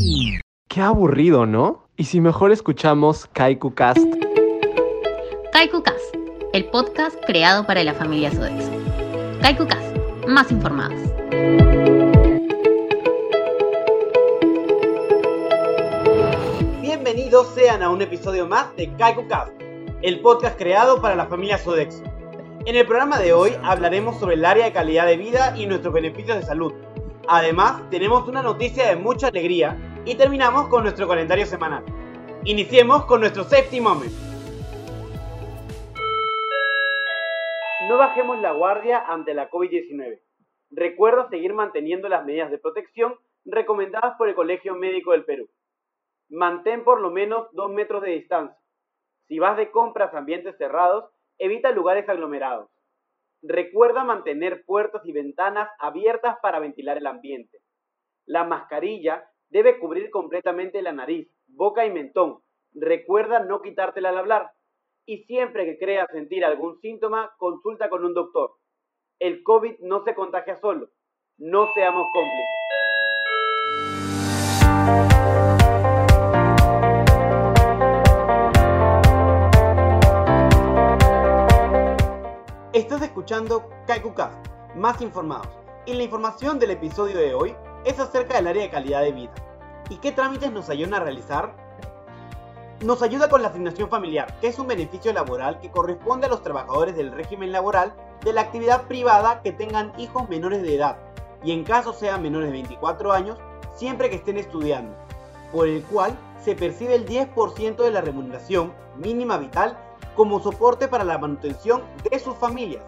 Mm. Qué aburrido, ¿no? Y si mejor escuchamos Kaiku Cast. Kaiku Cast, el podcast creado para la familia Sodexo. Kaiku Cast, más informados. Bienvenidos sean a un episodio más de Kaiku Cast, el podcast creado para la familia Sodexo. En el programa de hoy hablaremos sobre el área de calidad de vida y nuestros beneficios de salud. Además, tenemos una noticia de mucha alegría y terminamos con nuestro calendario semanal. Iniciemos con nuestro safety moment. No bajemos la guardia ante la COVID-19. Recuerda seguir manteniendo las medidas de protección recomendadas por el Colegio Médico del Perú. Mantén por lo menos 2 metros de distancia. Si vas de compras a ambientes cerrados, evita lugares aglomerados. Recuerda mantener puertas y ventanas abiertas para ventilar el ambiente. La mascarilla debe cubrir completamente la nariz, boca y mentón. Recuerda no quitártela al hablar. Y siempre que creas sentir algún síntoma, consulta con un doctor. El COVID no se contagia solo. No seamos cómplices. Escuchando KaikuCast, más informados. Y la información del episodio de hoy es acerca del área de calidad de vida. ¿Y qué trámites nos ayudan a realizar? Nos ayuda con la asignación familiar, que es un beneficio laboral que corresponde a los trabajadores del régimen laboral de la actividad privada que tengan hijos menores de edad, y en caso sean menores de 24 años, siempre que estén estudiando, por el cual se percibe el 10% de la remuneración mínima vital como soporte para la manutención de sus familias.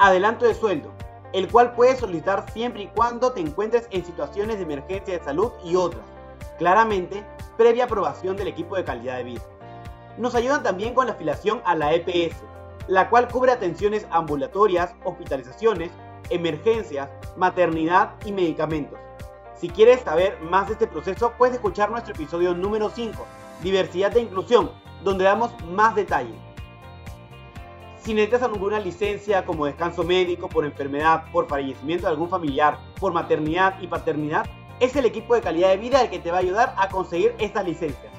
Adelanto de sueldo, el cual puedes solicitar siempre y cuando te encuentres en situaciones de emergencia de salud y otras, claramente previa aprobación del equipo de calidad de vida. Nos ayudan también con la afiliación a la EPS, la cual cubre atenciones ambulatorias, hospitalizaciones, emergencias, maternidad y medicamentos. Si quieres saber más de este proceso, puedes escuchar nuestro episodio número 5, Diversidad e Inclusión, donde damos más detalle. Si necesitas alguna licencia como descanso médico, por enfermedad, por fallecimiento de algún familiar, por maternidad y paternidad, es el equipo de calidad de vida el que te va a ayudar a conseguir estas licencias.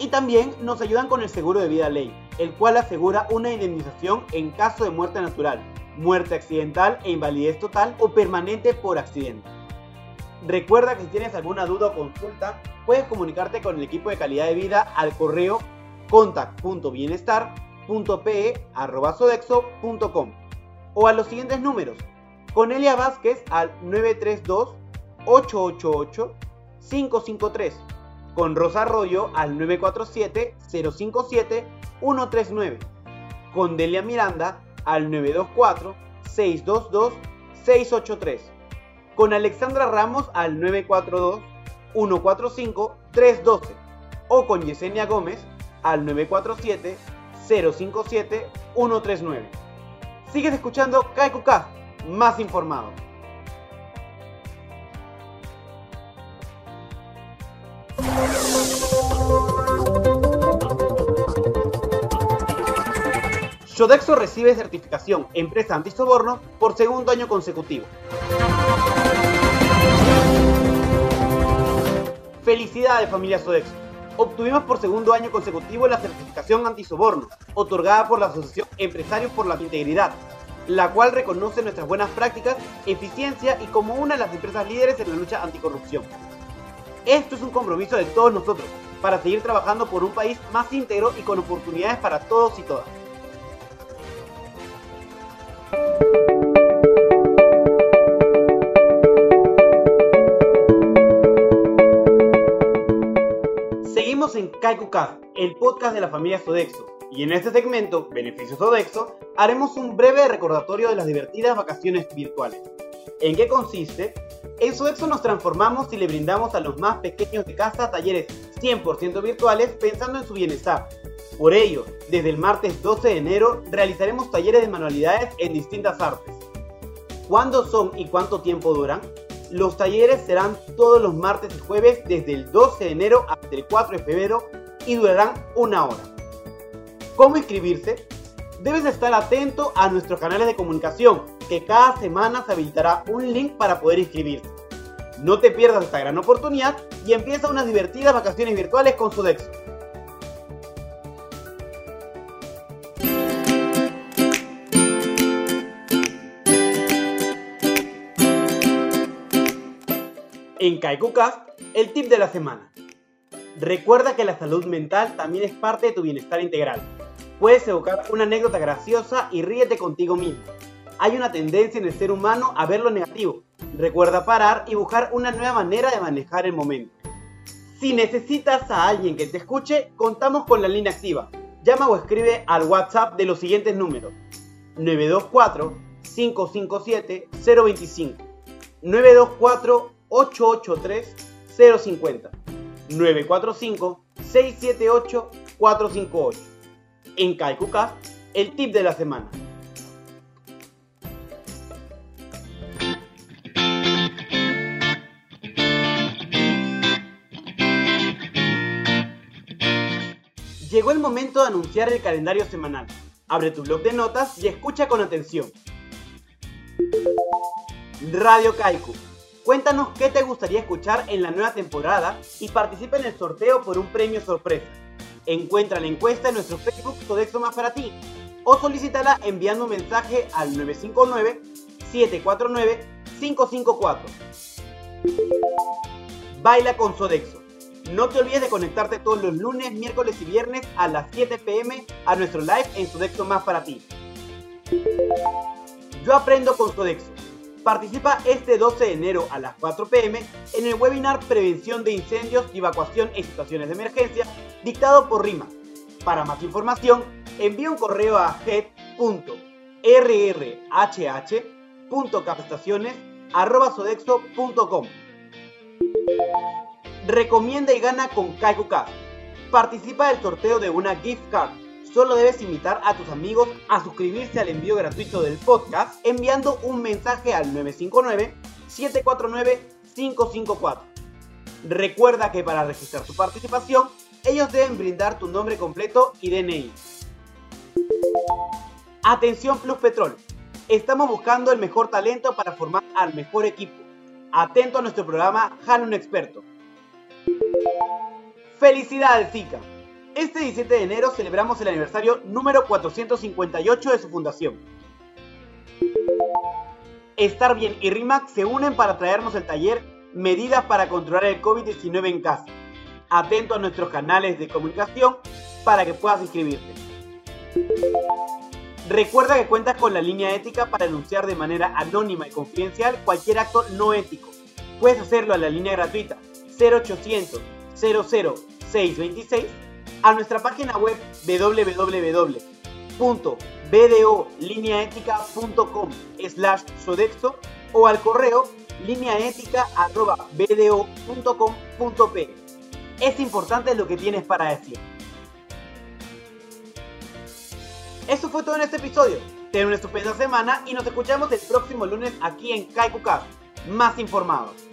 Y también nos ayudan con el seguro de vida ley, el cual asegura una indemnización en caso de muerte natural, muerte accidental e invalidez total o permanente por accidente. Recuerda que si tienes alguna duda o consulta, puedes comunicarte con el equipo de calidad de vida al correo o a los siguientes números. Conelia Vázquez al 932-888-553. Con Rosa Arroyo al 947-057-139. Con Delia Miranda al 924-622-683 con Alexandra Ramos al 942-145-312 o con Yesenia Gómez al 947-057-139. Sigues escuchando KaikuCast, más informado. Sodexo recibe certificación Empresa Antisoborno por segundo año consecutivo. Felicidades familia Sodexo. Obtuvimos por segundo año consecutivo la certificación antisoborno, otorgada por la Asociación Empresarios por la Integridad, la cual reconoce nuestras buenas prácticas, eficiencia y como una de las empresas líderes en la lucha anticorrupción. Esto es un compromiso de todos nosotros para seguir trabajando por un país más íntegro y con oportunidades para todos y todas. Seguimos en KaikuCast, el podcast de la familia Sodexo, y en este segmento, Beneficios Sodexo, haremos un breve recordatorio de las divertidas vacaciones virtuales. ¿En qué consiste? En Sodexo nos transformamos y le brindamos a los más pequeños de casa talleres 100% virtuales pensando en su bienestar. Por ello, desde el martes 12 de enero realizaremos talleres de manualidades en distintas artes. ¿Cuándo son y cuánto tiempo duran? Los talleres serán todos los martes y jueves desde el 12 de enero hasta el 4 de febrero y durarán una hora. ¿Cómo inscribirse? Debes estar atento a nuestros canales de comunicación, que cada semana se habilitará un link para poder inscribirse. No te pierdas esta gran oportunidad y empieza unas divertidas vacaciones virtuales con Sodexo. En KaikuCast, el tip de la semana. Recuerda que la salud mental también es parte de tu bienestar integral. Puedes evocar una anécdota graciosa y ríete contigo mismo. Hay una tendencia en el ser humano a ver lo negativo. Recuerda parar y buscar una nueva manera de manejar el momento. Si necesitas a alguien que te escuche, contamos con la línea activa. Llama o escribe al WhatsApp de los siguientes números. 924-557-025. 924-883-050. 945-678-458. En Kaikuka, el tip de la semana. Llegó el momento de anunciar el calendario semanal. Abre tu blog de notas y escucha con atención. Radio Kaiku. Cuéntanos qué te gustaría escuchar en la nueva temporada y participa en el sorteo por un premio sorpresa. Encuentra la encuesta en nuestro Facebook Sodexo Más para ti o solicítala enviando un mensaje al 959-749-554. Baila con Sodexo. No te olvides de conectarte todos los lunes, miércoles y viernes a las 7 pm a nuestro live en Sodexo Más para ti. Yo aprendo con Sodexo. Participa este 12 de enero a las 4 pm en el webinar Prevención de Incendios y Evacuación en Situaciones de Emergencia dictado por RIMA. Para más información, envía un correo a head.rrhh.capacitaciones.sodexo.com. Recomienda y gana con KaikuCast. Participa del sorteo de una gift card Solo debes invitar a tus amigos a suscribirse al envío gratuito del podcast enviando un mensaje al 959-749-554. Recuerda que para registrar tu participación, ellos deben brindar tu nombre completo y DNI. Atención Plus Petrol. Estamos buscando el mejor talento para formar al mejor equipo. Atento a nuestro programa Jalo un Experto. ¡Felicidades, Zika! Este 17 de enero celebramos el aniversario número 458 de su fundación. Estar Bien y RIMAC se unen para traernos el taller Medidas para controlar el COVID-19 en casa. Atento a nuestros canales de comunicación para que puedas inscribirte. Recuerda que cuentas con la línea ética para denunciar de manera anónima y confidencial cualquier acto no ético. Puedes hacerlo a la línea gratuita 0800 00 626 a nuestra página web www.bdolineaetica.com slash sodexo o al correo lineaetica.bdo.com.p. Es importante lo que tienes para decir. Eso fue todo en este episodio. Ten una estupenda semana y nos escuchamos el próximo lunes aquí en Kaikuka. Más informados.